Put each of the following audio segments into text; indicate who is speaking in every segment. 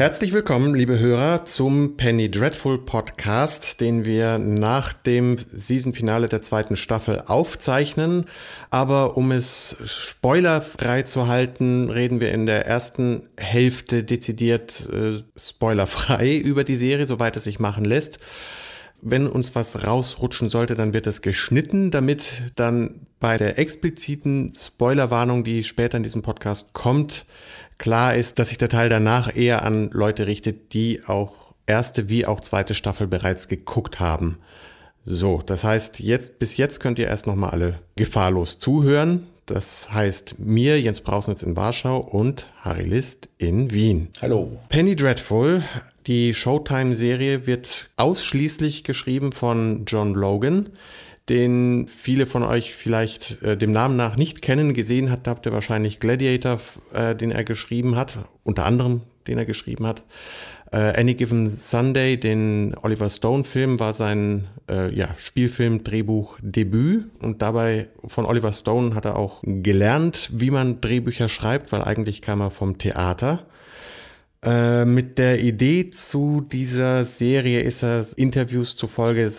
Speaker 1: Herzlich willkommen, liebe Hörer, zum Penny Dreadful Podcast, den wir nach dem Season-Finale der zweiten Staffel aufzeichnen. Aber um es spoilerfrei zu halten, reden wir in der ersten Hälfte dezidiert äh, spoilerfrei über die Serie, soweit es sich machen lässt. Wenn uns was rausrutschen sollte, dann wird es geschnitten, damit dann bei der expliziten Spoilerwarnung, die später in diesem Podcast kommt, klar ist, dass sich der Teil danach eher an Leute richtet, die auch erste wie auch zweite Staffel bereits geguckt haben. So, das heißt, jetzt bis jetzt könnt ihr erst noch mal alle gefahrlos zuhören. Das heißt mir, Jens Brausnitz in Warschau und Harry List in Wien.
Speaker 2: Hallo.
Speaker 1: Penny Dreadful die Showtime-Serie wird ausschließlich geschrieben von John Logan, den viele von euch vielleicht äh, dem Namen nach nicht kennen. Gesehen hat, habt ihr wahrscheinlich Gladiator, äh, den er geschrieben hat, unter anderem den er geschrieben hat. Äh, Any Given Sunday, den Oliver Stone-Film, war sein äh, ja, Spielfilm, Drehbuch, Debüt. Und dabei von Oliver Stone hat er auch gelernt, wie man Drehbücher schreibt, weil eigentlich kam er vom Theater. Äh, mit der Idee zu dieser Serie ist er Interviews zufolge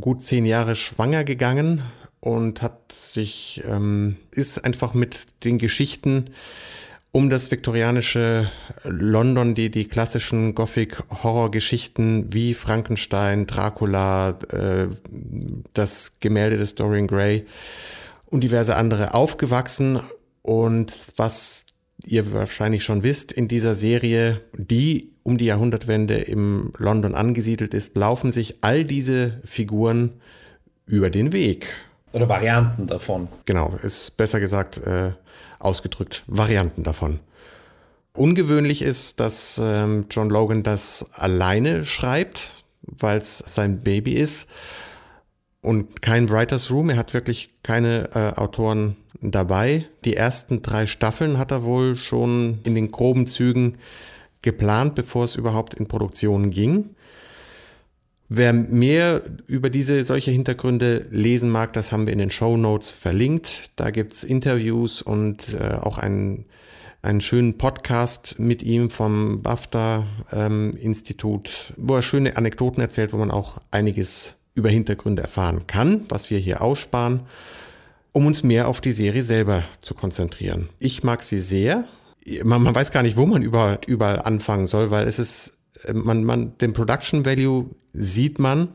Speaker 1: gut zehn Jahre schwanger gegangen und hat sich, ähm, ist einfach mit den Geschichten um das viktorianische London, die, die klassischen Gothic-Horror-Geschichten wie Frankenstein, Dracula, äh, das Gemälde des Dorian Gray und diverse andere aufgewachsen. Und was ihr wahrscheinlich schon wisst, in dieser Serie, die um die Jahrhundertwende im London angesiedelt ist, laufen sich all diese Figuren über den Weg.
Speaker 2: Oder Varianten davon.
Speaker 1: Genau, ist besser gesagt äh, ausgedrückt, Varianten davon. Ungewöhnlich ist, dass ähm, John Logan das alleine schreibt, weil es sein Baby ist und kein Writers Room. Er hat wirklich keine äh, Autoren dabei. Die ersten drei Staffeln hat er wohl schon in den groben Zügen geplant, bevor es überhaupt in Produktion ging. Wer mehr über diese solche Hintergründe lesen mag, das haben wir in den Show Notes verlinkt. Da gibt es Interviews und äh, auch einen, einen schönen Podcast mit ihm vom BAFTA-Institut, ähm, wo er schöne Anekdoten erzählt, wo man auch einiges über Hintergründe erfahren kann, was wir hier aussparen um uns mehr auf die Serie selber zu konzentrieren. Ich mag sie sehr. Man, man weiß gar nicht, wo man überall, überall anfangen soll, weil es ist, man, man, den Production Value sieht man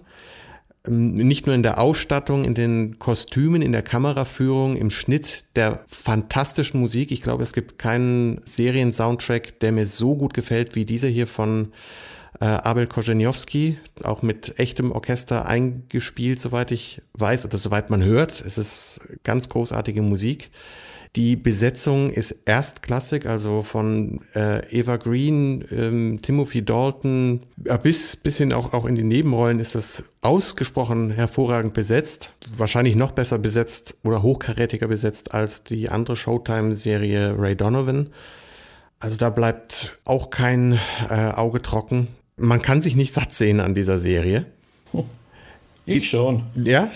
Speaker 1: ähm, nicht nur in der Ausstattung, in den Kostümen, in der Kameraführung, im Schnitt der fantastischen Musik. Ich glaube, es gibt keinen Serien-Soundtrack, der mir so gut gefällt wie dieser hier von äh, Abel Korzeniowski, auch mit echtem Orchester eingespielt, soweit ich weiß oder soweit man hört. Es ist ganz großartige Musik. Die Besetzung ist erstklassig, also von äh, Eva Green, ähm, Timothy Dalton äh, bis, bis hin auch, auch in die Nebenrollen ist das ausgesprochen hervorragend besetzt. Wahrscheinlich noch besser besetzt oder hochkarätiger besetzt als die andere Showtime-Serie Ray Donovan. Also da bleibt auch kein äh, Auge trocken man kann sich nicht satt sehen an dieser Serie.
Speaker 2: Ich schon.
Speaker 1: Ja?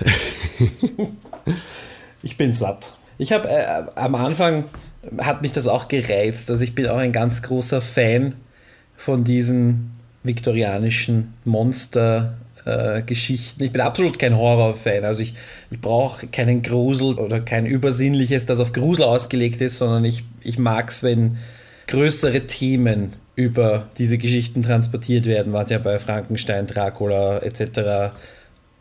Speaker 2: ich bin satt. Ich habe äh, am Anfang hat mich das auch gereizt. Also ich bin auch ein ganz großer Fan von diesen viktorianischen Monster-Geschichten. Äh, ich bin absolut kein Horror-Fan. Also ich, ich brauche keinen Grusel oder kein Übersinnliches, das auf Grusel ausgelegt ist, sondern ich, ich mag es, wenn größere Themen über diese Geschichten transportiert werden, was ja bei Frankenstein, Dracula etc.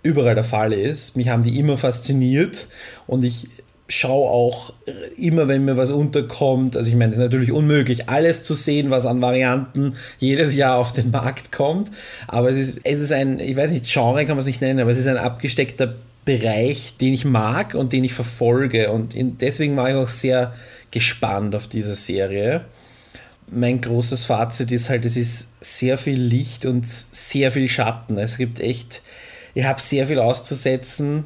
Speaker 2: überall der Fall ist. Mich haben die immer fasziniert und ich schaue auch immer, wenn mir was unterkommt, also ich meine, es ist natürlich unmöglich, alles zu sehen, was an Varianten jedes Jahr auf den Markt kommt, aber es ist, es ist ein, ich weiß nicht, Genre kann man es nicht nennen, aber es ist ein abgesteckter Bereich, den ich mag und den ich verfolge und deswegen war ich auch sehr gespannt auf diese Serie mein großes Fazit ist halt, es ist sehr viel Licht und sehr viel Schatten. Es gibt echt, ich habe sehr viel auszusetzen.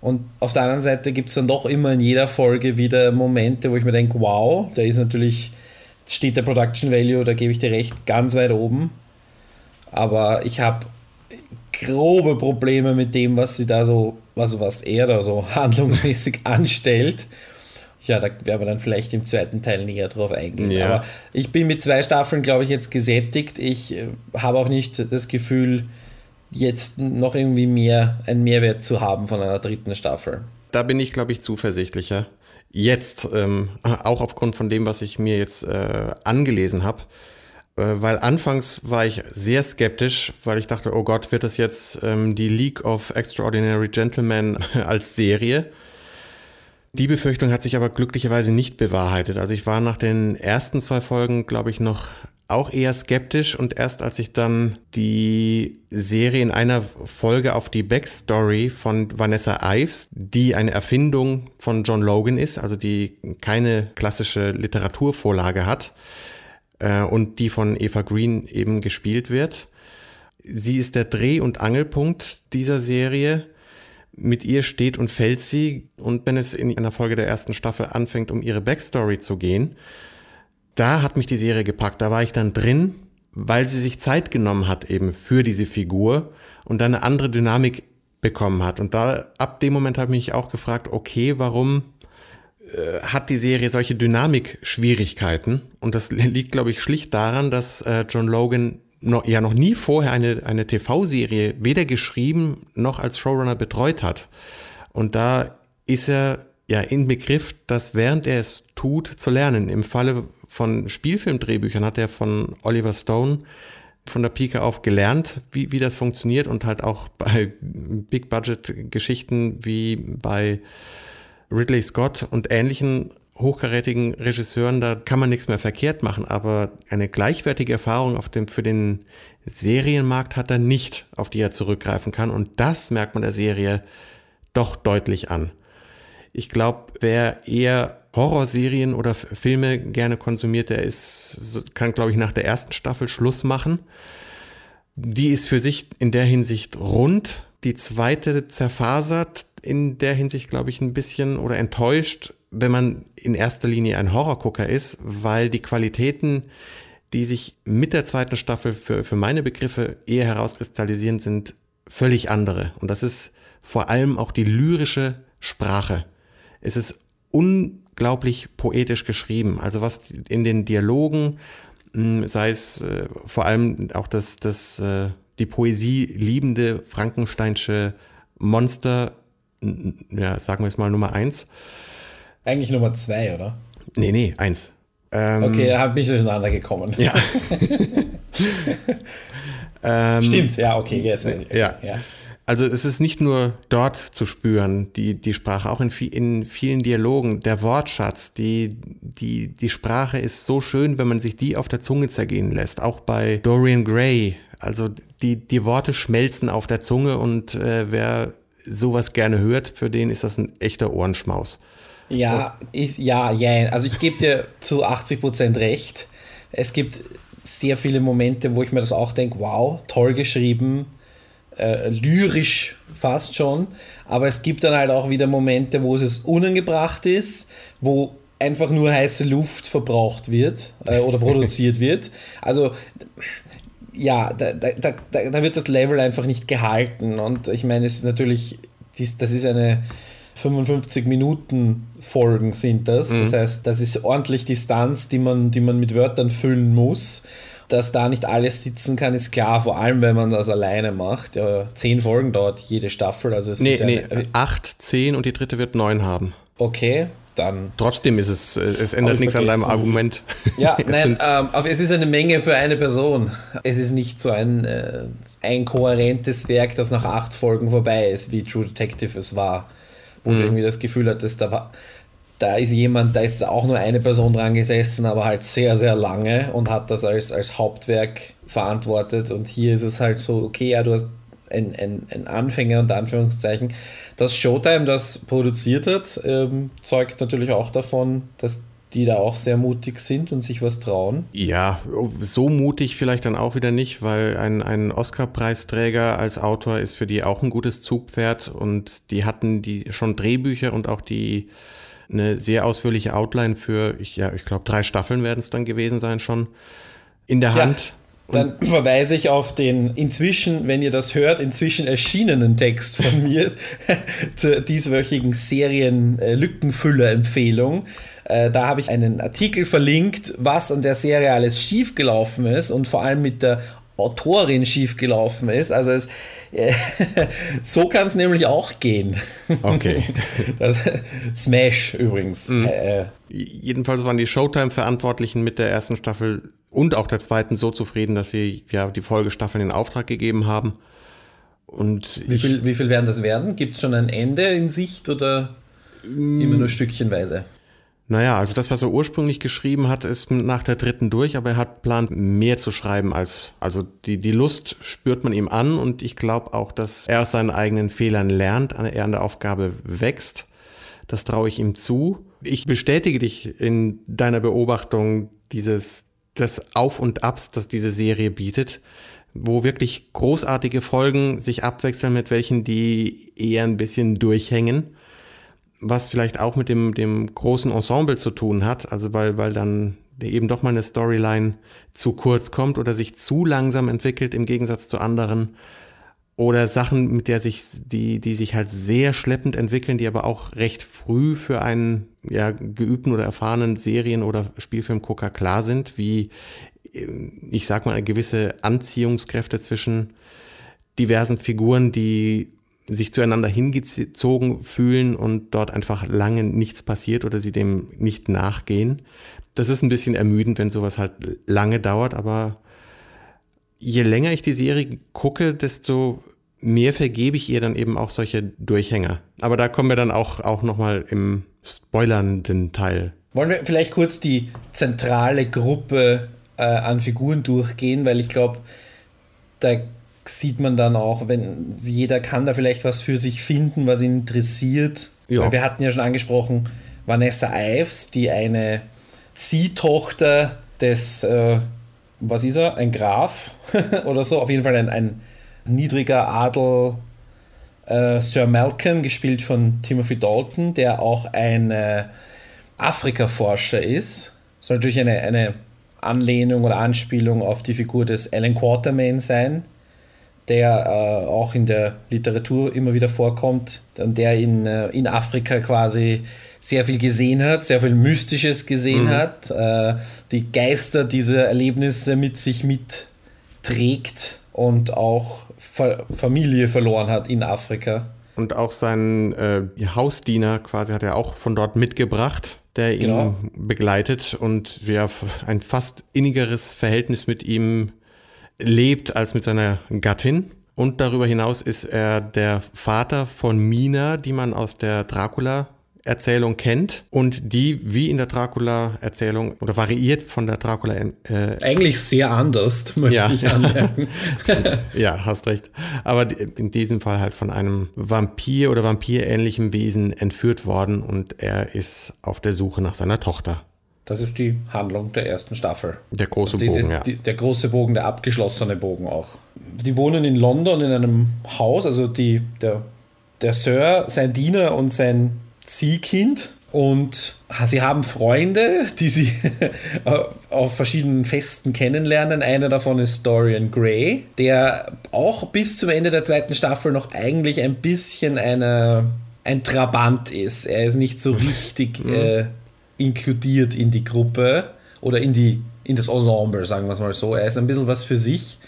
Speaker 2: Und auf der anderen Seite gibt es dann doch immer in jeder Folge wieder Momente, wo ich mir denke, wow, da ist natürlich, steht der Production Value, da gebe ich dir recht, ganz weit oben. Aber ich habe grobe Probleme mit dem, was sie da so, also was er da so handlungsmäßig anstellt. Ja, da werden wir dann vielleicht im zweiten Teil näher drauf eingehen. Ja. Aber ich bin mit zwei Staffeln, glaube ich, jetzt gesättigt. Ich äh, habe auch nicht das Gefühl, jetzt noch irgendwie mehr einen Mehrwert zu haben von einer dritten Staffel.
Speaker 1: Da bin ich, glaube ich, zuversichtlicher. Jetzt, ähm, auch aufgrund von dem, was ich mir jetzt äh, angelesen habe, äh, weil anfangs war ich sehr skeptisch, weil ich dachte, oh Gott, wird das jetzt ähm, die League of Extraordinary Gentlemen als Serie? Die Befürchtung hat sich aber glücklicherweise nicht bewahrheitet. Also ich war nach den ersten zwei Folgen, glaube ich, noch auch eher skeptisch und erst als ich dann die Serie in einer Folge auf die Backstory von Vanessa Ives, die eine Erfindung von John Logan ist, also die keine klassische Literaturvorlage hat äh, und die von Eva Green eben gespielt wird. Sie ist der Dreh- und Angelpunkt dieser Serie. Mit ihr steht und fällt sie und wenn es in einer Folge der ersten Staffel anfängt, um ihre Backstory zu gehen, da hat mich die Serie gepackt. Da war ich dann drin, weil sie sich Zeit genommen hat eben für diese Figur und dann eine andere Dynamik bekommen hat. Und da ab dem Moment habe ich mich auch gefragt, okay, warum äh, hat die Serie solche Dynamik-Schwierigkeiten? Und das liegt, glaube ich, schlicht daran, dass äh, John Logan noch, ja noch nie vorher eine, eine TV-Serie weder geschrieben noch als Showrunner betreut hat. Und da ist er ja in Begriff, das während er es tut, zu lernen. Im Falle von Spielfilmdrehbüchern hat er von Oliver Stone von der Pike auf gelernt, wie, wie das funktioniert und halt auch bei Big-Budget-Geschichten wie bei Ridley Scott und ähnlichen hochkarätigen Regisseuren, da kann man nichts mehr verkehrt machen, aber eine gleichwertige Erfahrung auf dem, für den Serienmarkt hat er nicht, auf die er zurückgreifen kann und das merkt man der Serie doch deutlich an. Ich glaube, wer eher Horrorserien oder Filme gerne konsumiert, der ist, kann, glaube ich, nach der ersten Staffel Schluss machen. Die ist für sich in der Hinsicht rund. Die zweite zerfasert in der Hinsicht, glaube ich, ein bisschen oder enttäuscht, wenn man in erster Linie ein Horrorgucker ist, weil die Qualitäten, die sich mit der zweiten Staffel für, für meine Begriffe eher herauskristallisieren, sind völlig andere. Und das ist vor allem auch die lyrische Sprache. Es ist un unglaublich poetisch geschrieben. Also was in den Dialogen, hm, sei es äh, vor allem auch das, das, äh, die Poesie liebende Frankensteinsche Monster, ja, sagen wir es mal Nummer eins.
Speaker 2: Eigentlich Nummer zwei, oder?
Speaker 1: Nee, nee, eins.
Speaker 2: Ähm, okay, er hat mich durcheinander gekommen.
Speaker 1: Ja.
Speaker 2: ähm, Stimmt, ja, okay, jetzt.
Speaker 1: Ja. ja. Also es ist nicht nur dort zu spüren, die, die Sprache, auch in, in vielen Dialogen, der Wortschatz, die, die, die Sprache ist so schön, wenn man sich die auf der Zunge zergehen lässt. Auch bei Dorian Gray, also die, die Worte schmelzen auf der Zunge und äh, wer sowas gerne hört, für den ist das ein echter Ohrenschmaus.
Speaker 2: Ja, ist, ja, ja. Also ich gebe dir zu 80 Prozent recht. Es gibt sehr viele Momente, wo ich mir das auch denke, wow, toll geschrieben, äh, lyrisch fast schon, aber es gibt dann halt auch wieder Momente, wo es unangebracht ist, wo einfach nur heiße Luft verbraucht wird äh, oder produziert wird. Also ja, da, da, da, da wird das Level einfach nicht gehalten und ich meine, es ist natürlich, das ist eine 55 Minuten Folgen sind das. Mhm. Das heißt, das ist ordentlich Distanz, die man, die man mit Wörtern füllen muss dass da nicht alles sitzen kann, ist klar, vor allem wenn man das alleine macht. Ja, zehn Folgen dauert jede Staffel. Also es
Speaker 1: nee,
Speaker 2: ist
Speaker 1: nee, eine, acht, zehn und die dritte wird neun haben.
Speaker 2: Okay, dann.
Speaker 1: Trotzdem ist es, es ändert nichts an deinem Argument.
Speaker 2: Ja, nein, ähm, aber es ist eine Menge für eine Person. Es ist nicht so ein, äh, ein kohärentes Werk, das nach acht Folgen vorbei ist, wie True Detective es war. Wo mhm. du irgendwie das Gefühl hattest, da war, da ist jemand, da ist auch nur eine Person dran gesessen, aber halt sehr, sehr lange und hat das als, als Hauptwerk verantwortet. Und hier ist es halt so, okay, ja, du hast ein, ein, ein Anfänger und Anführungszeichen. Das Showtime das produziert hat, ähm, zeugt natürlich auch davon, dass die da auch sehr mutig sind und sich was trauen.
Speaker 1: Ja, so mutig vielleicht dann auch wieder nicht, weil ein, ein Oscar-Preisträger als Autor ist für die auch ein gutes Zugpferd und die hatten die schon Drehbücher und auch die eine sehr ausführliche Outline für, ich, ja, ich glaube, drei Staffeln werden es dann gewesen sein schon, in der Hand.
Speaker 2: Dann verweise ich auf den inzwischen, wenn ihr das hört, inzwischen erschienenen Text von mir zur dieswöchigen Serien-Lückenfüller-Empfehlung. Äh, da habe ich einen Artikel verlinkt, was an der Serie alles schiefgelaufen ist und vor allem mit der Autorin schiefgelaufen ist. Also es, äh, so kann es nämlich auch gehen.
Speaker 1: Okay.
Speaker 2: Das, Smash übrigens. Mhm.
Speaker 1: Äh, Jedenfalls waren die Showtime-Verantwortlichen mit der ersten Staffel und auch der zweiten so zufrieden, dass sie ja die Folgestaffeln in Auftrag gegeben haben. Und
Speaker 2: wie, viel, wie viel werden das werden? Gibt es schon ein Ende in Sicht oder immer nur stückchenweise?
Speaker 1: Naja, also das, was er ursprünglich geschrieben hat, ist nach der dritten durch, aber er hat plant, mehr zu schreiben als, also die, die Lust spürt man ihm an und ich glaube auch, dass er aus seinen eigenen Fehlern lernt, er an der Aufgabe wächst. Das traue ich ihm zu. Ich bestätige dich in deiner Beobachtung dieses, des Auf und Abs, das diese Serie bietet, wo wirklich großartige Folgen sich abwechseln mit welchen, die eher ein bisschen durchhängen was vielleicht auch mit dem, dem großen Ensemble zu tun hat, also weil, weil dann eben doch mal eine Storyline zu kurz kommt oder sich zu langsam entwickelt im Gegensatz zu anderen. Oder Sachen, mit der sich, die, die sich halt sehr schleppend entwickeln, die aber auch recht früh für einen ja, geübten oder erfahrenen Serien- oder Spielfilmgucker klar sind, wie, ich sag mal, gewisse Anziehungskräfte zwischen diversen Figuren, die sich zueinander hingezogen fühlen und dort einfach lange nichts passiert oder sie dem nicht nachgehen. Das ist ein bisschen ermüdend, wenn sowas halt lange dauert, aber je länger ich die Serie gucke, desto mehr vergebe ich ihr dann eben auch solche Durchhänger. Aber da kommen wir dann auch, auch nochmal im spoilernden Teil.
Speaker 2: Wollen wir vielleicht kurz die zentrale Gruppe äh, an Figuren durchgehen, weil ich glaube, da sieht man dann auch, wenn jeder kann da vielleicht was für sich finden, was ihn interessiert. Ja. Wir hatten ja schon angesprochen, Vanessa Ives, die eine Ziehtochter des, äh, was ist er, ein Graf oder so, auf jeden Fall ein, ein niedriger Adel, äh, Sir Malcolm, gespielt von Timothy Dalton, der auch ein äh, Afrika-Forscher ist. Soll natürlich eine, eine Anlehnung oder Anspielung auf die Figur des Alan Quatermain sein der äh, auch in der Literatur immer wieder vorkommt, der in, äh, in Afrika quasi sehr viel gesehen hat, sehr viel Mystisches gesehen mhm. hat, äh, die Geister dieser Erlebnisse mit sich mitträgt und auch Fa Familie verloren hat in Afrika.
Speaker 1: Und auch sein äh, Hausdiener quasi hat er auch von dort mitgebracht, der ihn genau. begleitet und ja, ein fast innigeres Verhältnis mit ihm lebt als mit seiner Gattin. Und darüber hinaus ist er der Vater von Mina, die man aus der Dracula Erzählung kennt und die wie in der Dracula-Erzählung oder variiert von der Dracula.
Speaker 2: Äh, Eigentlich sehr anders, möchte ja. ich anmerken.
Speaker 1: ja, hast recht. Aber in diesem Fall halt von einem Vampir oder vampirähnlichen Wesen entführt worden und er ist auf der Suche nach seiner Tochter.
Speaker 2: Das ist die Handlung der ersten Staffel.
Speaker 1: Der große die, Bogen, ja.
Speaker 2: Die, der große Bogen, der abgeschlossene Bogen auch. Die wohnen in London in einem Haus, also die, der, der Sir, sein Diener und sein Ziehkind. Und sie haben Freunde, die sie auf verschiedenen Festen kennenlernen. Einer davon ist Dorian Gray, der auch bis zum Ende der zweiten Staffel noch eigentlich ein bisschen eine, ein Trabant ist. Er ist nicht so richtig... Mhm. Äh, inkludiert in die Gruppe oder in, die, in das Ensemble, sagen wir es mal so. Er ist ein bisschen was für sich.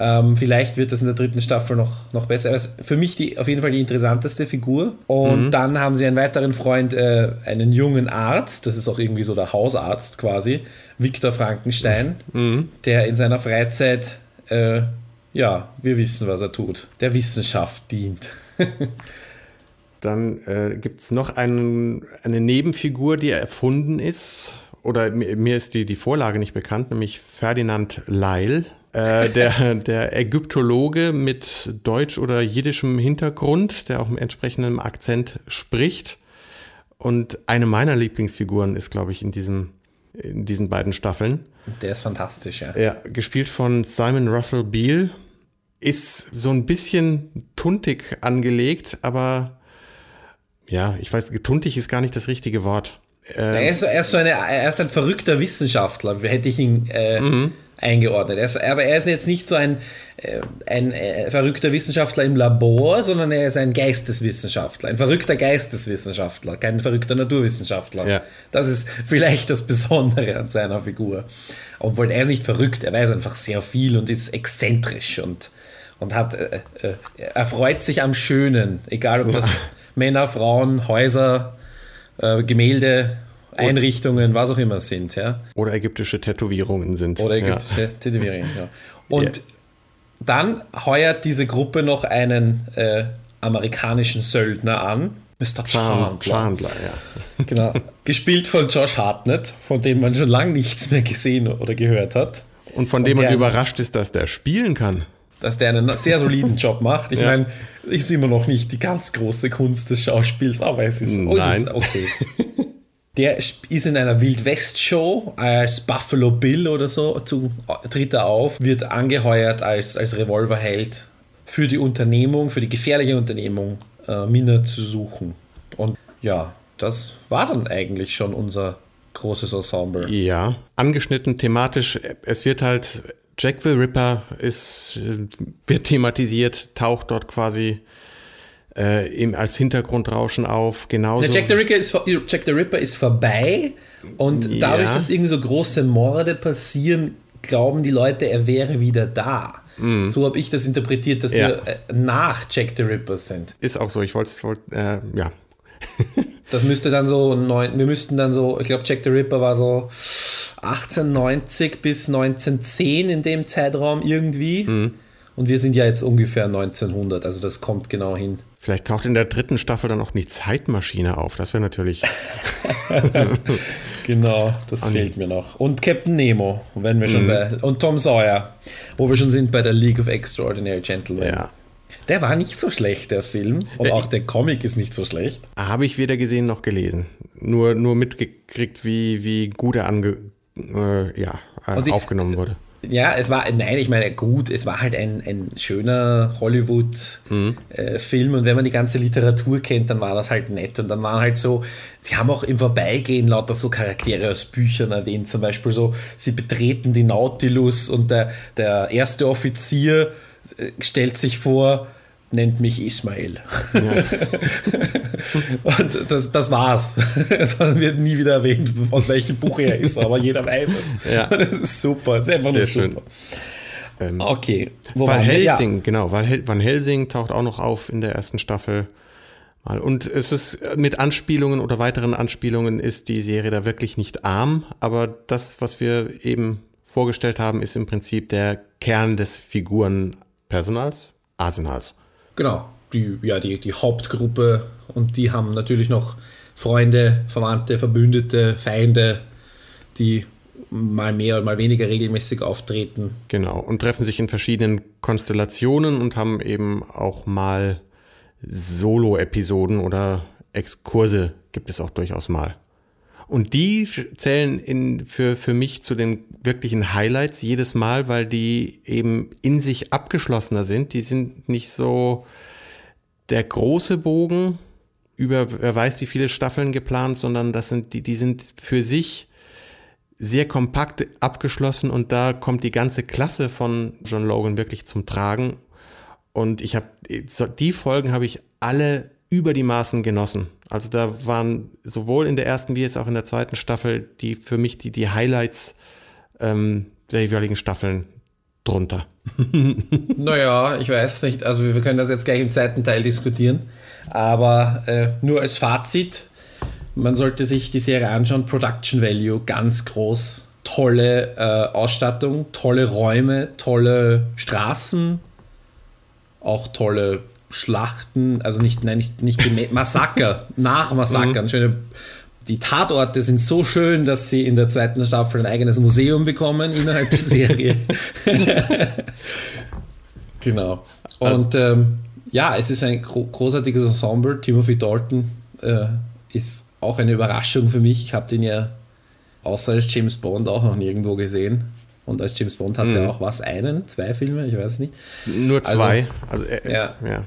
Speaker 2: Ähm, vielleicht wird das in der dritten Staffel noch, noch besser. Er ist für mich die, auf jeden Fall die interessanteste Figur. Und mhm. dann haben sie einen weiteren Freund, äh, einen jungen Arzt, das ist auch irgendwie so der Hausarzt quasi, Viktor Frankenstein, mhm. der in seiner Freizeit, äh, ja, wir wissen, was er tut, der Wissenschaft dient.
Speaker 1: Dann äh, gibt es noch einen, eine Nebenfigur, die erfunden ist. Oder mir, mir ist die, die Vorlage nicht bekannt, nämlich Ferdinand Leil, äh, der, der Ägyptologe mit deutsch- oder jiddischem Hintergrund, der auch mit entsprechendem Akzent spricht. Und eine meiner Lieblingsfiguren ist, glaube ich, in, diesem, in diesen beiden Staffeln.
Speaker 2: Der ist fantastisch, ja.
Speaker 1: Ja, gespielt von Simon Russell Beale. Ist so ein bisschen tuntig angelegt, aber ja, ich weiß, getuntig ist gar nicht das richtige Wort.
Speaker 2: Ähm, er, ist, er, ist so eine, er ist ein verrückter Wissenschaftler, hätte ich ihn äh, mhm. eingeordnet. Er ist, aber er ist jetzt nicht so ein, äh, ein äh, verrückter Wissenschaftler im Labor, sondern er ist ein Geisteswissenschaftler, ein verrückter Geisteswissenschaftler, kein verrückter Naturwissenschaftler. Ja. Das ist vielleicht das Besondere an seiner Figur. Obwohl er ist nicht verrückt, er weiß einfach sehr viel und ist exzentrisch und, und hat, äh, äh, er freut sich am Schönen, egal ob das Männer, Frauen, Häuser, äh, Gemälde Einrichtungen, was auch immer sind. Ja?
Speaker 1: Oder ägyptische Tätowierungen sind.
Speaker 2: Oder ägyptische ja. Tätowierungen, ja. Und ja. dann heuert diese Gruppe noch einen äh, amerikanischen Söldner an, Mr. Chandler. Chandler, ja. Genau. Gespielt von Josh Hartnett, von dem man schon lange nichts mehr gesehen oder gehört hat.
Speaker 1: Und von dem man überrascht ist, dass der spielen kann.
Speaker 2: Dass der einen sehr soliden Job macht. Ich ja. meine, ist immer noch nicht die ganz große Kunst des Schauspiels, aber es ist, oh, es ist okay. Der ist in einer Wild-West-Show als Buffalo Bill oder so, zu, tritt er auf, wird angeheuert als, als Revolverheld für die Unternehmung, für die gefährliche Unternehmung, äh, Miner zu suchen. Und ja, das war dann eigentlich schon unser großes Ensemble.
Speaker 1: Ja, angeschnitten thematisch. Es wird halt, Jack the Ripper ist, wird thematisiert, taucht dort quasi äh, eben als Hintergrundrauschen auf. Genauso.
Speaker 2: Jack the, Ripper ist, Jack the Ripper ist vorbei und ja. dadurch, dass irgendwie so große Morde passieren, glauben die Leute, er wäre wieder da. Mm. So habe ich das interpretiert, dass ja. wir äh, nach Jack the Ripper sind.
Speaker 1: Ist auch so, ich wollte es, wollt, äh, ja.
Speaker 2: das müsste dann so, neun, wir müssten dann so, ich glaube, Jack the Ripper war so 1890 bis 1910 in dem Zeitraum irgendwie. Mm. Und wir sind ja jetzt ungefähr 1900, also das kommt genau hin.
Speaker 1: Vielleicht taucht in der dritten Staffel dann auch die Zeitmaschine auf. Das wäre natürlich.
Speaker 2: genau, das und fehlt mir noch. Und Captain Nemo, wenn wir schon mhm. bei. Und Tom Sawyer, wo wir schon sind bei der League of Extraordinary Gentlemen. Ja. Der war nicht so schlecht, der Film. Und äh, auch der Comic ist nicht so schlecht.
Speaker 1: Habe ich weder gesehen noch gelesen. Nur, nur mitgekriegt, wie, wie gut er ange, äh, ja, äh, aufgenommen wurde.
Speaker 2: Ja, es war, nein, ich meine, gut, es war halt ein, ein schöner Hollywood-Film mhm. äh, und wenn man die ganze Literatur kennt, dann war das halt nett und dann waren halt so, sie haben auch im Vorbeigehen lauter so Charaktere aus Büchern erwähnt, zum Beispiel so, sie betreten die Nautilus und der, der erste Offizier äh, stellt sich vor, nennt mich Ismail. Ja. und das, das war's. Es wird nie wieder erwähnt, aus welchem Buch er ist, aber jeder weiß es. Ja. Das ist super. Das ist einfach Sehr nur super.
Speaker 1: Ähm, okay. Wo Van Helsing, ja. genau. Van Helsing taucht auch noch auf in der ersten Staffel. Und es ist mit Anspielungen oder weiteren Anspielungen ist die Serie da wirklich nicht arm, aber das, was wir eben vorgestellt haben, ist im Prinzip der Kern des Figurenpersonals, Arsenals.
Speaker 2: Genau, die, ja, die, die Hauptgruppe und die haben natürlich noch Freunde, Verwandte, Verbündete, Feinde, die mal mehr oder mal weniger regelmäßig auftreten.
Speaker 1: Genau, und treffen sich in verschiedenen Konstellationen und haben eben auch mal Solo-Episoden oder Exkurse gibt es auch durchaus mal. Und die zählen in, für, für mich zu den wirklichen Highlights jedes Mal, weil die eben in sich abgeschlossener sind. Die sind nicht so der große Bogen über wer weiß wie viele Staffeln geplant, sondern das sind die, die sind für sich sehr kompakt abgeschlossen und da kommt die ganze Klasse von John Logan wirklich zum Tragen. Und ich habe die Folgen habe ich alle über die Maßen genossen. Also da waren sowohl in der ersten wie jetzt auch in der zweiten Staffel die für mich die, die Highlights ähm, der jeweiligen Staffeln drunter.
Speaker 2: naja, ich weiß nicht. Also wir können das jetzt gleich im zweiten Teil diskutieren. Aber äh, nur als Fazit, man sollte sich die Serie anschauen. Production Value ganz groß. Tolle äh, Ausstattung, tolle Räume, tolle Straßen, auch tolle Schlachten, also nicht, nein, nicht, nicht Massaker, nach Massakern. Mhm. Schöne, die Tatorte sind so schön, dass sie in der zweiten Staffel ein eigenes Museum bekommen innerhalb der Serie. genau. Und also, ähm, ja, es ist ein großartiges Ensemble. Timothy Dalton äh, ist auch eine Überraschung für mich. Ich habe den ja außer als James Bond auch noch nirgendwo gesehen. Und als James Bond hat mhm. er auch was, einen, zwei Filme, ich weiß nicht.
Speaker 1: Nur zwei. Also, also äh,
Speaker 2: ja. ja.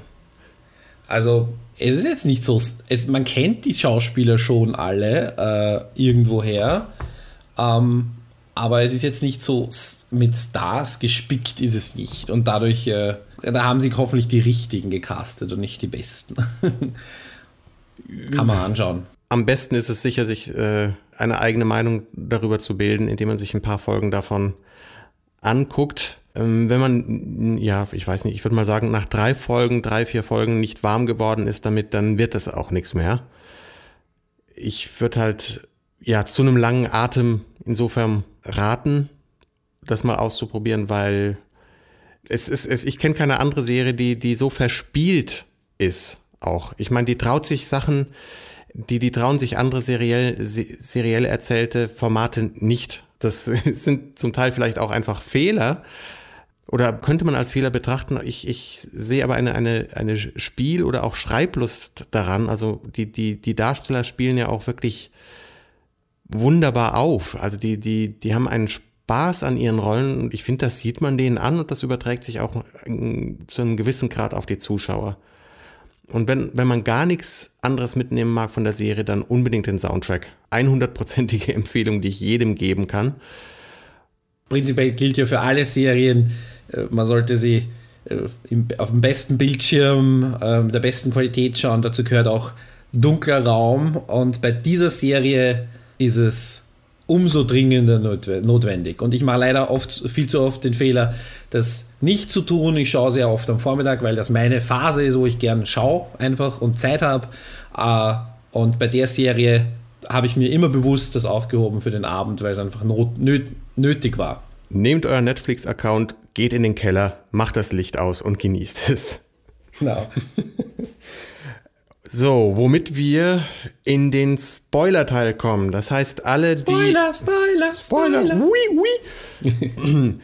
Speaker 2: Also es ist jetzt nicht so, es, man kennt die Schauspieler schon alle äh, irgendwoher. Ähm, aber es ist jetzt nicht so mit Stars gespickt ist es nicht und dadurch äh, da haben sie hoffentlich die richtigen gecastet und nicht die besten. Kann man anschauen.
Speaker 1: Am besten ist es sicher, sich äh, eine eigene Meinung darüber zu bilden, indem man sich ein paar Folgen davon anguckt. Ähm, wenn man, ja, ich weiß nicht, ich würde mal sagen, nach drei Folgen, drei, vier Folgen nicht warm geworden ist damit, dann wird das auch nichts mehr. Ich würde halt, ja, zu einem langen Atem insofern raten, das mal auszuprobieren, weil es ist, es, ich kenne keine andere Serie, die, die so verspielt ist auch. Ich meine, die traut sich Sachen, die, die trauen sich andere seriell, seriell erzählte Formate nicht. Das sind zum Teil vielleicht auch einfach Fehler. Oder könnte man als Fehler betrachten. Ich, ich sehe aber eine, eine, eine Spiel- oder auch Schreiblust daran. Also die, die, die Darsteller spielen ja auch wirklich wunderbar auf. Also die, die, die haben einen Spaß an ihren Rollen und ich finde, das sieht man denen an und das überträgt sich auch zu einem gewissen Grad auf die Zuschauer. Und wenn, wenn man gar nichts anderes mitnehmen mag von der Serie, dann unbedingt den Soundtrack. 100%ige Empfehlung, die ich jedem geben kann.
Speaker 2: Prinzipiell gilt ja für alle Serien, äh, man sollte sie äh, auf dem besten Bildschirm, ähm, der besten Qualität schauen. Dazu gehört auch dunkler Raum. Und bei dieser Serie ist es umso dringender notwendig. Und ich mache leider oft viel zu oft den Fehler, das nicht zu tun. Ich schaue sehr oft am Vormittag, weil das meine Phase ist, wo ich gern schaue einfach und Zeit habe. Äh, und bei der Serie habe ich mir immer bewusst das aufgehoben für den Abend, weil es einfach not, nöt, nötig war.
Speaker 1: Nehmt euren Netflix-Account, geht in den Keller, macht das Licht aus und genießt es. Genau. So, womit wir in den Spoiler-Teil kommen. Das heißt, alle
Speaker 2: Spoiler, die. Spoiler, Spoiler, Spoiler.
Speaker 1: Oui, oui.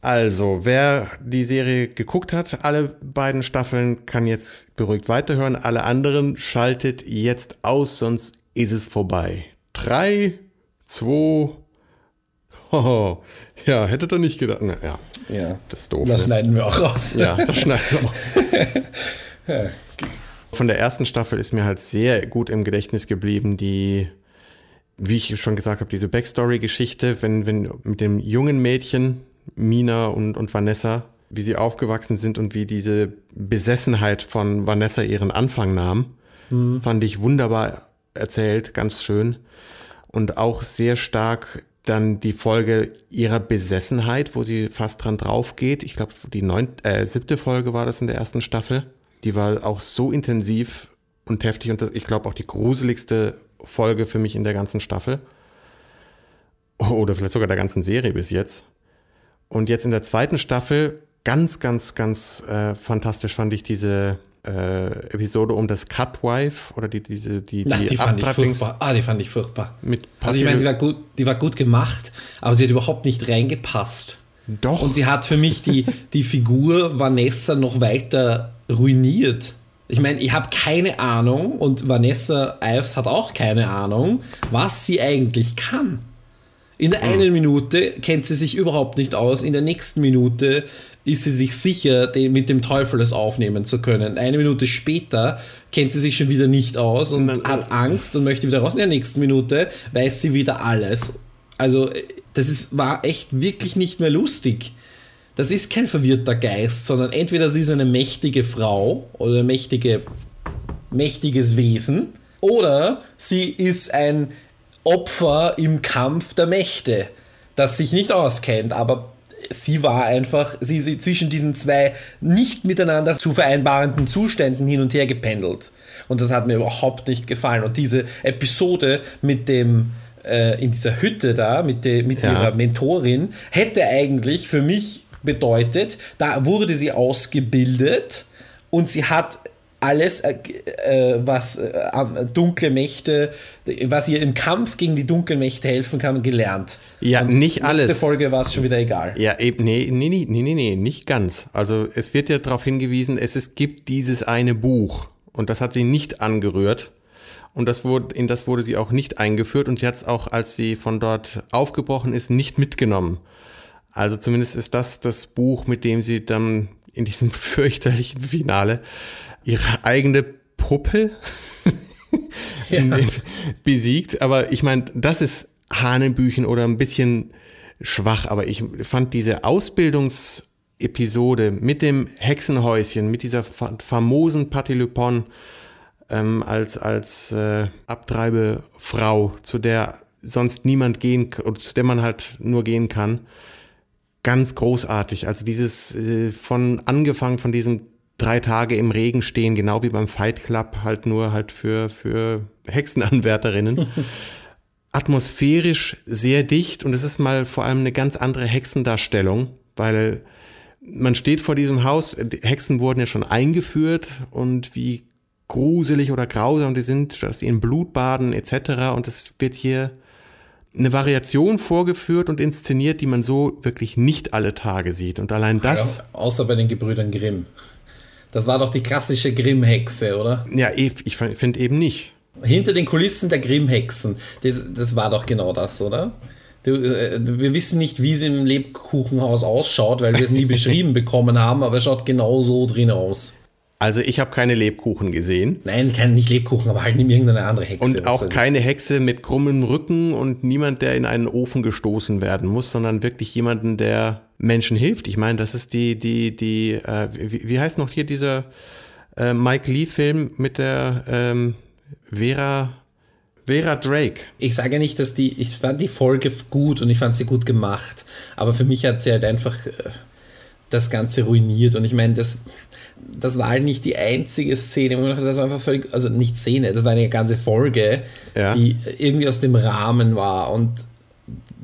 Speaker 1: Also, wer die Serie geguckt hat, alle beiden Staffeln, kann jetzt beruhigt weiterhören. Alle anderen schaltet jetzt aus, sonst ist es vorbei. Drei, zwei. Oh, ja, hättet ihr nicht gedacht. Na, ja,
Speaker 2: ja, das ist doof. Das ne? schneiden wir auch raus.
Speaker 1: Ja, das schneiden wir auch. ja. Von der ersten Staffel ist mir halt sehr gut im Gedächtnis geblieben, die, wie ich schon gesagt habe, diese Backstory-Geschichte, wenn, wenn mit dem jungen Mädchen, Mina und, und Vanessa, wie sie aufgewachsen sind und wie diese Besessenheit von Vanessa ihren Anfang nahm, mhm. fand ich wunderbar erzählt, ganz schön. Und auch sehr stark dann die Folge ihrer Besessenheit, wo sie fast dran drauf geht. Ich glaube, die neun, äh, siebte Folge war das in der ersten Staffel die war auch so intensiv und heftig und ich glaube auch die gruseligste Folge für mich in der ganzen Staffel. Oder vielleicht sogar der ganzen Serie bis jetzt. Und jetzt in der zweiten Staffel, ganz, ganz, ganz äh, fantastisch fand ich diese äh, Episode um das Cutwife oder die, diese, die, die,
Speaker 2: die fand ich furchtbar. Ah, die fand ich furchtbar. Also ich meine, sie war gut, die war gut gemacht, aber sie hat überhaupt nicht reingepasst.
Speaker 1: Doch.
Speaker 2: Und sie hat für mich die, die Figur Vanessa noch weiter ruiniert. Ich meine, ich habe keine Ahnung und Vanessa Ives hat auch keine Ahnung, was sie eigentlich kann. In der einen Minute kennt sie sich überhaupt nicht aus, in der nächsten Minute ist sie sich sicher, mit dem Teufel es aufnehmen zu können. Eine Minute später kennt sie sich schon wieder nicht aus und hat Angst und möchte wieder raus. In der nächsten Minute weiß sie wieder alles. Also, das ist, war echt wirklich nicht mehr lustig das ist kein verwirrter Geist, sondern entweder sie ist eine mächtige Frau oder ein mächtige, mächtiges Wesen oder sie ist ein Opfer im Kampf der Mächte, das sich nicht auskennt, aber sie war einfach, sie ist zwischen diesen zwei nicht miteinander zu vereinbarenden Zuständen hin und her gependelt. Und das hat mir überhaupt nicht gefallen. Und diese Episode mit dem, äh, in dieser Hütte da, mit, de, mit ja. ihrer Mentorin, hätte eigentlich für mich bedeutet, da wurde sie ausgebildet und sie hat alles, äh, äh was äh, dunkle Mächte, was ihr im Kampf gegen die dunklen Mächte helfen kann, gelernt.
Speaker 1: Ja, und nicht alles. In
Speaker 2: der Folge war es schon wieder egal.
Speaker 1: Ja, eben, nee, nee, nee, nee, nee, nicht ganz. Also es wird ja darauf hingewiesen, es, es gibt dieses eine Buch und das hat sie nicht angerührt. Und das wurde, in das wurde sie auch nicht eingeführt und sie hat es auch, als sie von dort aufgebrochen ist, nicht mitgenommen. Also zumindest ist das das Buch, mit dem sie dann in diesem fürchterlichen Finale ihre eigene Puppe ja. besiegt. Aber ich meine, das ist Hanebüchen oder ein bisschen schwach, aber ich fand diese Ausbildungsepisode mit dem Hexenhäuschen, mit dieser famosen Patti Lupon ähm, als, als äh, Abtreibefrau, zu der sonst niemand gehen, oder zu der man halt nur gehen kann, ganz großartig. Also dieses äh, von angefangen von diesem drei Tage im Regen stehen, genau wie beim Fight Club, halt nur halt für, für Hexenanwärterinnen. Atmosphärisch sehr dicht und es ist mal vor allem eine ganz andere Hexendarstellung, weil man steht vor diesem Haus, Hexen wurden ja schon eingeführt und wie gruselig oder grausam die sind, dass sie in Blut baden etc. Und es wird hier eine Variation vorgeführt und inszeniert, die man so wirklich nicht alle Tage sieht. Und allein das.
Speaker 2: Ja, außer bei den Gebrüdern Grimm. Das war doch die klassische Grimm-Hexe, oder?
Speaker 1: Ja, ich finde eben nicht.
Speaker 2: Hinter den Kulissen der Grimm-Hexen. Das, das war doch genau das, oder? Äh, wir wissen nicht, wie es im Lebkuchenhaus ausschaut, weil wir es nie beschrieben bekommen haben, aber es schaut genau so drin aus.
Speaker 1: Also ich habe keine Lebkuchen gesehen.
Speaker 2: Nein, kein, nicht Lebkuchen, aber halt irgendeine andere Hexe.
Speaker 1: Und auch keine Hexe mit krummem Rücken und niemand, der in einen Ofen gestoßen werden muss, sondern wirklich jemanden, der Menschen hilft. Ich meine, das ist die, die, die, äh, wie, wie, heißt noch hier dieser äh, Mike Lee-Film mit der ähm, Vera, Vera Drake.
Speaker 2: Ich sage nicht, dass die, ich fand die Folge gut und ich fand sie gut gemacht, aber für mich hat sie halt einfach äh, das Ganze ruiniert und ich meine, das das war halt nicht die einzige Szene, das war einfach völlig, also nicht Szene, das war eine ganze Folge, ja. die irgendwie aus dem Rahmen war und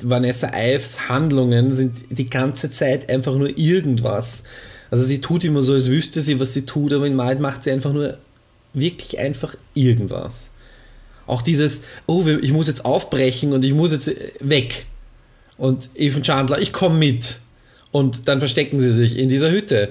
Speaker 2: Vanessa Ives Handlungen sind die ganze Zeit einfach nur irgendwas. Also sie tut immer so, als wüsste sie, was sie tut, aber in Wahrheit macht sie einfach nur wirklich einfach irgendwas. Auch dieses, oh, ich muss jetzt aufbrechen und ich muss jetzt weg. Und Ethan Chandler, ich komme mit. Und dann verstecken sie sich in dieser Hütte.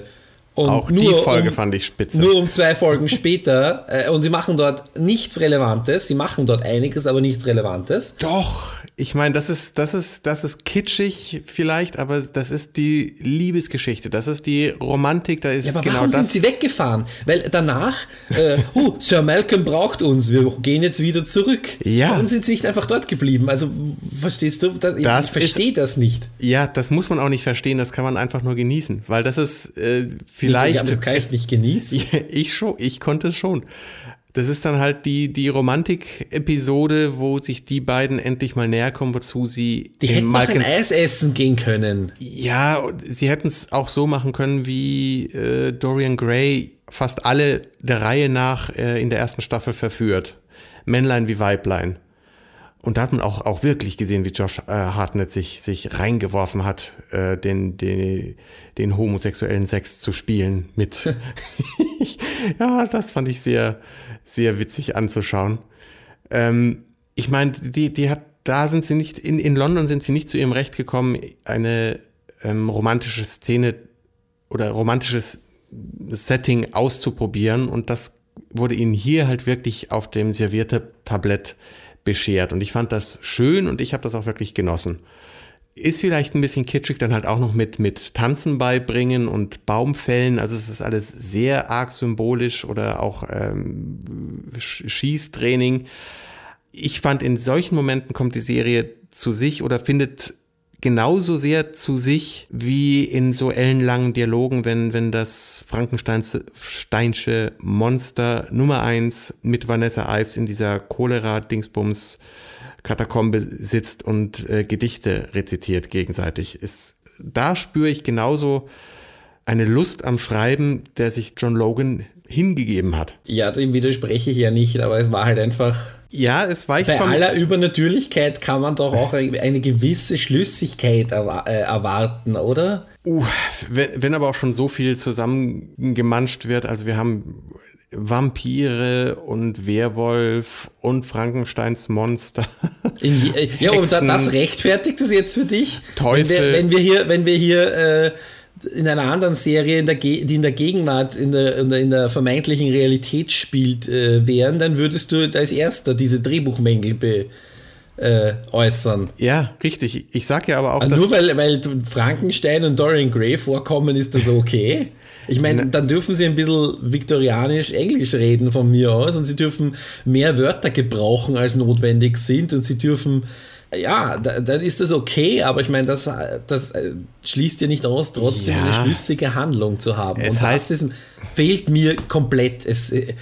Speaker 1: Und auch die Folge um, fand ich spitze.
Speaker 2: Nur um zwei Folgen später. Äh, und sie machen dort nichts Relevantes. Sie machen dort einiges, aber nichts Relevantes.
Speaker 1: Doch, ich meine, das ist, das ist, das ist kitschig vielleicht, aber das ist die Liebesgeschichte. Das ist die Romantik. Da ist ja, aber genau
Speaker 2: warum
Speaker 1: das.
Speaker 2: sind sie weggefahren? Weil danach, äh, uh, Sir Malcolm braucht uns. Wir gehen jetzt wieder zurück. Ja. Warum sind sie nicht einfach dort geblieben? Also, verstehst du? Das, ich, ich verstehe das nicht.
Speaker 1: Ja, das muss man auch nicht verstehen. Das kann man einfach nur genießen. Weil das ist, äh, Vielleicht.
Speaker 2: Kann es nicht genießen.
Speaker 1: Ich schon, ich konnte es schon. Das ist dann halt die, die Romantik-Episode, wo sich die beiden endlich mal näher kommen, wozu sie.
Speaker 2: Die hätten mal ein Eis essen gehen können.
Speaker 1: Ja, sie hätten es auch so machen können, wie äh, Dorian Gray fast alle der Reihe nach äh, in der ersten Staffel verführt. Männlein wie Weiblein. Und da hat man auch, auch wirklich gesehen, wie Josh äh, Hartnett sich, sich reingeworfen hat, äh, den, den, den homosexuellen Sex zu spielen mit. ja, das fand ich sehr, sehr witzig anzuschauen. Ähm, ich meine, die, die hat, da sind sie nicht, in, in London sind sie nicht zu ihrem Recht gekommen, eine ähm, romantische Szene oder romantisches Setting auszuprobieren. Und das wurde ihnen hier halt wirklich auf dem servierte Tablett beschert. Und ich fand das schön und ich habe das auch wirklich genossen. Ist vielleicht ein bisschen kitschig, dann halt auch noch mit, mit Tanzen beibringen und Baumfällen. Also es ist alles sehr arg symbolisch oder auch ähm, Schießtraining. Ich fand, in solchen Momenten kommt die Serie zu sich oder findet genauso sehr zu sich wie in so ellenlangen Dialogen, wenn, wenn das Frankensteinsche Monster Nummer eins mit Vanessa Ives in dieser Cholera-Dingsbums Katakombe sitzt und äh, Gedichte rezitiert gegenseitig. Ist, da spüre ich genauso eine Lust am Schreiben, der sich John Logan hingegeben hat.
Speaker 2: Ja, dem widerspreche ich ja nicht, aber es war halt einfach
Speaker 1: ja, es weicht
Speaker 2: Bei aller Übernatürlichkeit kann man doch auch eine gewisse Schlüssigkeit erwa äh, erwarten, oder?
Speaker 1: Uh, wenn, wenn aber auch schon so viel zusammengemanscht wird, also wir haben Vampire und Werwolf und Frankensteins Monster.
Speaker 2: Äh, ja, und das rechtfertigt es jetzt für dich?
Speaker 1: Teufel.
Speaker 2: Wenn wir, wenn wir hier, wenn wir hier äh, in einer anderen Serie, in der die in der Gegenwart, in der, in der, in der vermeintlichen Realität spielt, äh, wären, dann würdest du als erster diese Drehbuchmängel be, äh, äußern.
Speaker 1: Ja, richtig. Ich sag ja aber auch,
Speaker 2: also Nur weil, weil Frankenstein und Dorian Gray vorkommen, ist das okay? Ich meine, dann dürfen sie ein bisschen viktorianisch-englisch reden von mir aus und sie dürfen mehr Wörter gebrauchen, als notwendig sind und sie dürfen ja, da, dann ist das okay, aber ich meine, das, das äh, schließt ja nicht aus, trotzdem ja. eine schlüssige Handlung zu haben.
Speaker 1: Es Und heißt, das ist,
Speaker 2: fehlt mir komplett. Es, äh,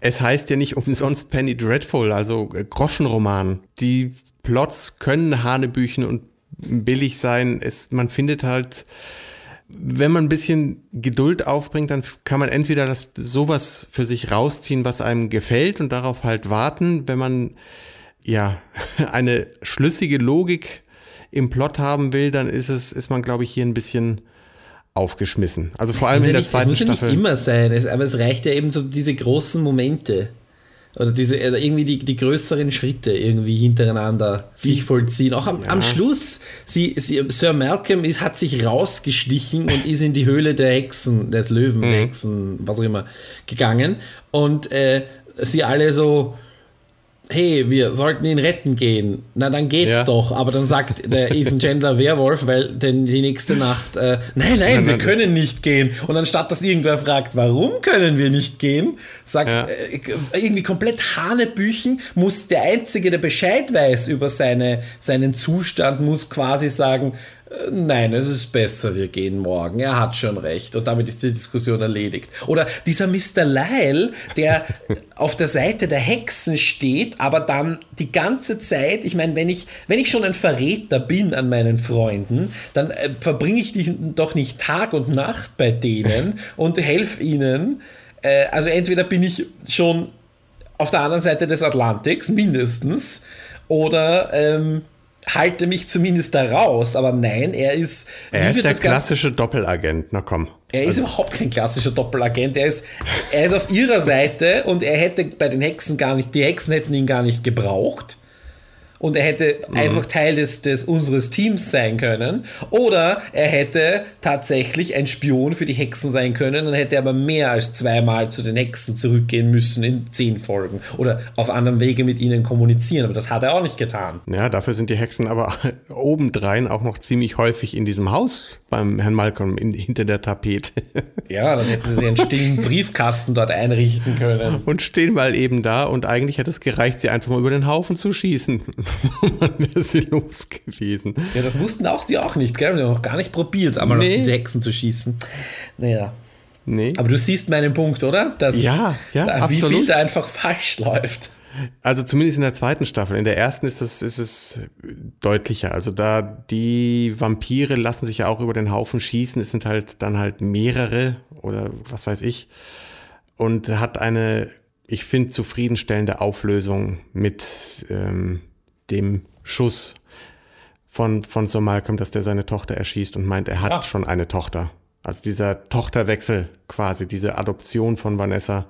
Speaker 1: es heißt ja nicht umsonst Penny Dreadful, also äh, Groschenroman. Die Plots können Hanebüchen und billig sein. Es, man findet halt, wenn man ein bisschen Geduld aufbringt, dann kann man entweder das, sowas für sich rausziehen, was einem gefällt und darauf halt warten. Wenn man ja eine schlüssige Logik im Plot haben will, dann ist es, ist man, glaube ich, hier ein bisschen aufgeschmissen. Also vor allem in der nicht, zweiten Staffel. Es muss ja
Speaker 2: nicht immer sein, es, aber es reicht ja eben so diese großen Momente. Oder diese, irgendwie die, die größeren Schritte irgendwie hintereinander die, sich vollziehen. Auch am, ja. am Schluss, sie, sie, Sir Malcolm ist, hat sich rausgestichen und ist in die Höhle der Hexen, des Löwen, mhm. der Hexen, was auch immer, gegangen. Und äh, sie alle so, hey, wir sollten ihn retten gehen. Na, dann geht's ja. doch. Aber dann sagt der Ethan Chandler Werwolf, weil denn die nächste Nacht, äh, nein, nein, nein, wir können nicht gehen. Und anstatt dass irgendwer fragt, warum können wir nicht gehen, sagt ja. äh, irgendwie komplett Hanebüchen, muss der Einzige, der Bescheid weiß über seine, seinen Zustand, muss quasi sagen, Nein, es ist besser, wir gehen morgen. Er hat schon recht. Und damit ist die Diskussion erledigt. Oder dieser Mr. Lyle, der auf der Seite der Hexen steht, aber dann die ganze Zeit, ich meine, wenn ich, wenn ich schon ein Verräter bin an meinen Freunden, dann äh, verbringe ich die doch nicht Tag und Nacht bei denen und helfe ihnen. Äh, also entweder bin ich schon auf der anderen Seite des Atlantiks, mindestens, oder ähm, halte mich zumindest da raus, aber nein, er ist.
Speaker 1: Er ist der klassische Doppelagent, na komm.
Speaker 2: Er ist also, überhaupt kein klassischer Doppelagent. Er ist, er ist auf ihrer Seite und er hätte bei den Hexen gar nicht, die Hexen hätten ihn gar nicht gebraucht und er hätte mhm. einfach Teil des, des unseres Teams sein können. Oder er hätte tatsächlich ein Spion für die Hexen sein können und hätte aber mehr als zweimal zu den Hexen zurückgehen müssen in zehn Folgen. Oder auf anderem Wege mit ihnen kommunizieren. Aber das hat er auch nicht getan.
Speaker 1: Ja, dafür sind die Hexen aber obendrein auch noch ziemlich häufig in diesem Haus beim Herrn Malcolm in, hinter der Tapete.
Speaker 2: Ja, dann hätten sie einen stillen Briefkasten dort einrichten können.
Speaker 1: Und stehen mal eben da und eigentlich hätte es gereicht, sie einfach mal über den Haufen zu schießen. Wann wäre sie los gewesen?
Speaker 2: Ja, das wussten auch die auch nicht, gell? Die haben noch gar nicht probiert, einmal nee. auf diese Hexen zu schießen. Naja. Nee. Aber du siehst meinen Punkt, oder?
Speaker 1: Dass ja, ja,
Speaker 2: da, absolut. Wie viel da einfach falsch läuft.
Speaker 1: Also zumindest in der zweiten Staffel. In der ersten ist es, ist es deutlicher. Also da die Vampire lassen sich ja auch über den Haufen schießen. Es sind halt dann halt mehrere oder was weiß ich. Und hat eine, ich finde, zufriedenstellende Auflösung mit ähm, dem Schuss von, von Sir Malcolm, dass der seine Tochter erschießt und meint, er hat ja. schon eine Tochter. Also dieser Tochterwechsel quasi, diese Adoption von Vanessa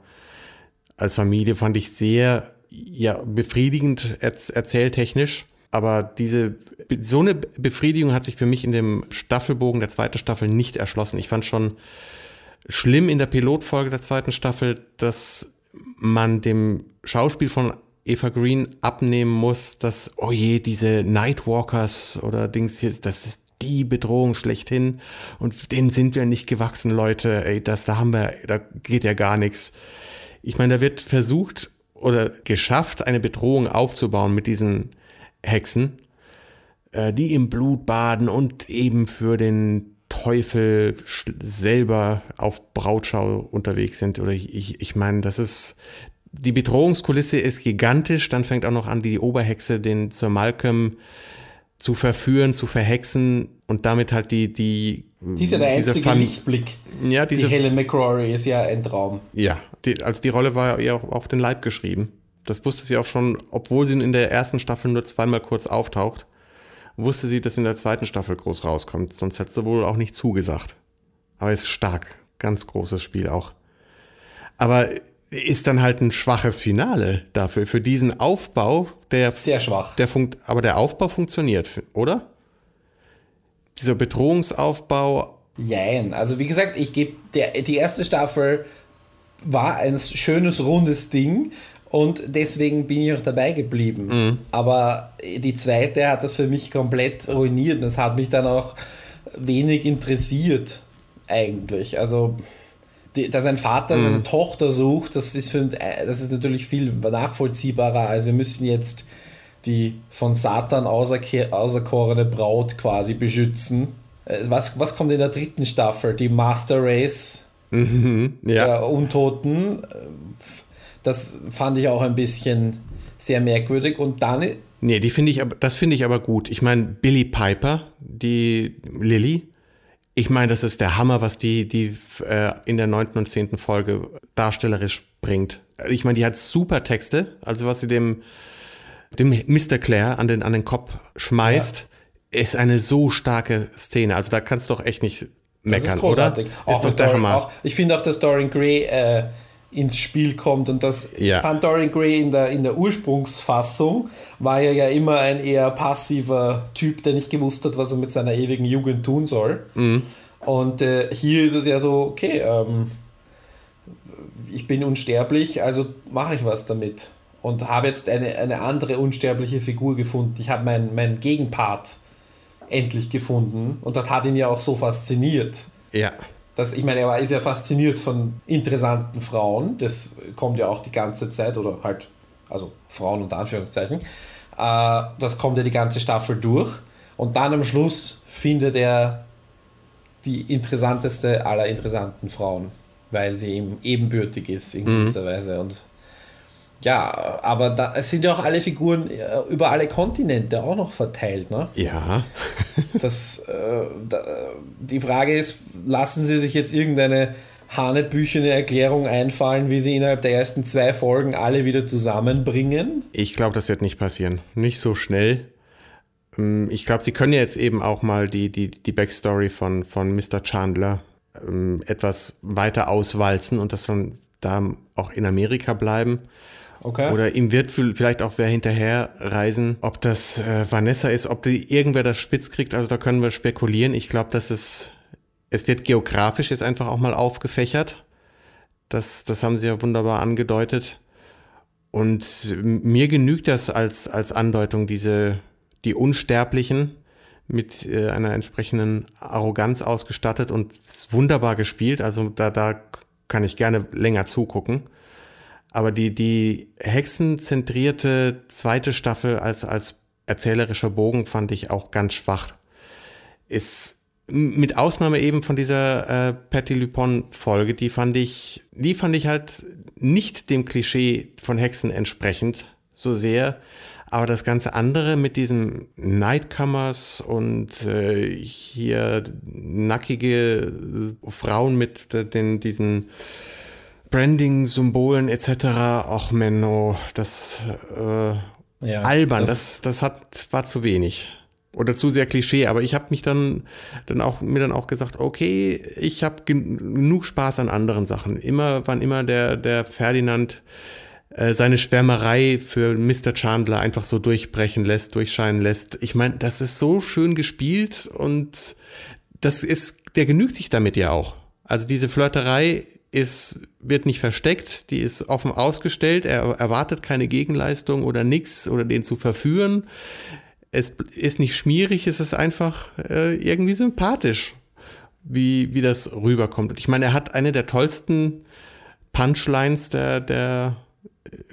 Speaker 1: als Familie fand ich sehr ja, befriedigend erzähltechnisch. Aber diese, so eine Befriedigung hat sich für mich in dem Staffelbogen der zweiten Staffel nicht erschlossen. Ich fand schon schlimm in der Pilotfolge der zweiten Staffel, dass man dem Schauspiel von Eva Green abnehmen muss, dass, oh je, diese Nightwalkers oder Dings hier, das ist die Bedrohung schlechthin und denen sind wir nicht gewachsen, Leute, ey, das, da haben wir, da geht ja gar nichts. Ich meine, da wird versucht oder geschafft, eine Bedrohung aufzubauen mit diesen Hexen, äh, die im Blut baden und eben für den Teufel selber auf Brautschau unterwegs sind. Oder ich, ich, meine, das ist, die Bedrohungskulisse ist gigantisch. Dann fängt auch noch an, die Oberhexe den Sir Malcolm zu verführen, zu verhexen und damit halt die, die
Speaker 2: die ist ja der einzige Fun Lichtblick.
Speaker 1: Ja, diese,
Speaker 2: die Helen McCrory ist ja ein Traum.
Speaker 1: Ja, die, also die Rolle war ja auch auf den Leib geschrieben. Das wusste sie auch schon, obwohl sie in der ersten Staffel nur zweimal kurz auftaucht, wusste sie, dass in der zweiten Staffel groß rauskommt. Sonst hätte sie wohl auch nicht zugesagt. Aber ist stark. Ganz großes Spiel auch. Aber ist dann halt ein schwaches Finale dafür, für diesen Aufbau, der.
Speaker 2: Sehr schwach.
Speaker 1: Der funkt, aber der Aufbau funktioniert, oder? Dieser Bedrohungsaufbau.
Speaker 2: Jein. Also, wie gesagt, ich gebe, die erste Staffel war ein schönes, rundes Ding und deswegen bin ich auch dabei geblieben. Mhm. Aber die zweite hat das für mich komplett ruiniert und das hat mich dann auch wenig interessiert, eigentlich. Also die, dass ein Vater mhm. seine Tochter sucht, das ist, für, das ist natürlich viel nachvollziehbarer, als wir müssen jetzt die von Satan auserkorene Braut quasi beschützen. Äh, was, was kommt in der dritten Staffel? Die Master Race mhm, ja. der Untoten. Das fand ich auch ein bisschen sehr merkwürdig. Und dann.
Speaker 1: Nee, die finde ich aber, das finde ich aber gut. Ich meine, Billy Piper, die Lilly, ich meine, das ist der Hammer, was die, die äh, in der neunten und zehnten Folge darstellerisch bringt. Ich meine, die hat super Texte, also was sie dem, dem Mr. Claire an den, an den Kopf schmeißt, ja. ist eine so starke Szene. Also da kannst du doch echt nicht meckern, das ist großartig. oder?
Speaker 2: Auch ist doch der Hammer. Auch, ich finde auch, dass Dorian Gray äh, ins Spiel kommt und das ja. fand Dorian Gray in der, in der Ursprungsfassung war er ja immer ein eher passiver Typ, der nicht gewusst hat, was er mit seiner ewigen Jugend tun soll. Mhm. Und äh, hier ist es ja so, okay, ähm, ich bin unsterblich, also mache ich was damit. Und habe jetzt eine, eine andere unsterbliche Figur gefunden. Ich habe meinen mein Gegenpart endlich gefunden. Und das hat ihn ja auch so fasziniert.
Speaker 1: Ja.
Speaker 2: Das, ich meine, er ist ja fasziniert von interessanten Frauen. Das kommt ja auch die ganze Zeit, oder halt, also Frauen unter Anführungszeichen. Äh, das kommt ja die ganze Staffel durch. Und dann am Schluss findet er die interessanteste aller interessanten Frauen weil sie ihm ebenbürtig ist in gewisser mhm. Weise. Und ja, aber da, es sind ja auch alle Figuren äh, über alle Kontinente auch noch verteilt, ne?
Speaker 1: Ja.
Speaker 2: das, äh, da, die Frage ist, lassen sie sich jetzt irgendeine hanebüchene Erklärung einfallen, wie sie innerhalb der ersten zwei Folgen alle wieder zusammenbringen?
Speaker 1: Ich glaube, das wird nicht passieren. Nicht so schnell. Ähm, ich glaube, sie können ja jetzt eben auch mal die, die, die Backstory von, von Mr. Chandler ähm, etwas weiter auswalzen und das dann da auch in Amerika bleiben. Okay. Oder ihm wird vielleicht auch wer hinterher reisen, ob das äh, Vanessa ist, ob die irgendwer das spitz kriegt. Also da können wir spekulieren. Ich glaube, dass es, es wird geografisch jetzt einfach auch mal aufgefächert. Das, das haben sie ja wunderbar angedeutet. Und mir genügt das als, als Andeutung, diese, die Unsterblichen, mit äh, einer entsprechenden Arroganz ausgestattet und wunderbar gespielt. Also da, da kann ich gerne länger zugucken. Aber die, die hexenzentrierte zweite Staffel als, als erzählerischer Bogen fand ich auch ganz schwach. Ist mit Ausnahme eben von dieser äh, Patty Lupon-Folge, die fand ich, die fand ich halt nicht dem Klischee von Hexen entsprechend so sehr. Aber das ganze andere mit diesen Nightcomers und äh, hier nackige Frauen mit den, diesen Branding-Symbolen etc. Ach Menno, das äh, ja, albern, das, das, das hat, war zu wenig. Oder zu sehr Klischee, aber ich habe mich dann, dann auch, mir dann auch gesagt, okay, ich habe genug Spaß an anderen Sachen. Immer, wann immer der, der Ferdinand äh, seine Schwärmerei für Mr. Chandler einfach so durchbrechen lässt, durchscheinen lässt. Ich meine, das ist so schön gespielt und das ist, der genügt sich damit ja auch. Also diese Flirterei ist, wird nicht versteckt, die ist offen ausgestellt, er erwartet keine Gegenleistung oder nix oder den zu verführen. Es ist nicht schmierig, es ist einfach äh, irgendwie sympathisch, wie, wie das rüberkommt. Und ich meine, er hat eine der tollsten Punchlines der, der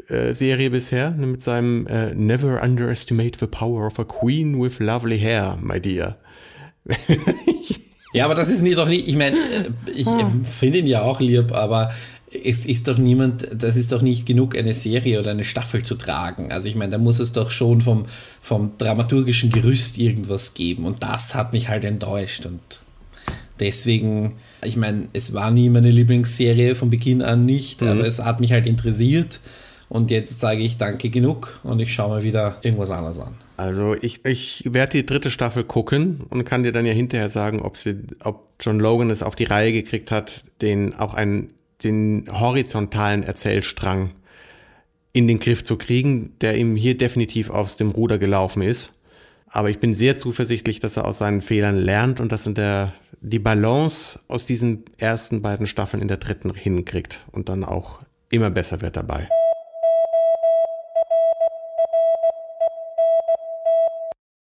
Speaker 1: äh, Serie bisher ne, mit seinem äh, Never underestimate the power of a queen with lovely hair, my dear.
Speaker 2: ja, aber das ist nicht doch nicht, ich meine, äh, ich ah. finde ihn ja auch lieb, aber es ist doch niemand, das ist doch nicht genug, eine Serie oder eine Staffel zu tragen. Also ich meine, da muss es doch schon vom, vom dramaturgischen Gerüst irgendwas geben. Und das hat mich halt enttäuscht. Und deswegen, ich meine, es war nie meine Lieblingsserie von Beginn an nicht, mhm. aber es hat mich halt interessiert. Und jetzt sage ich danke genug und ich schaue mal wieder irgendwas anderes an.
Speaker 1: Also ich, ich werde die dritte Staffel gucken und kann dir dann ja hinterher sagen, ob, sie, ob John Logan es auf die Reihe gekriegt hat, den auch einen, den horizontalen Erzählstrang in den Griff zu kriegen, der ihm hier definitiv aus dem Ruder gelaufen ist. Aber ich bin sehr zuversichtlich, dass er aus seinen Fehlern lernt und dass er die Balance aus diesen ersten beiden Staffeln in der dritten hinkriegt und dann auch immer besser wird dabei.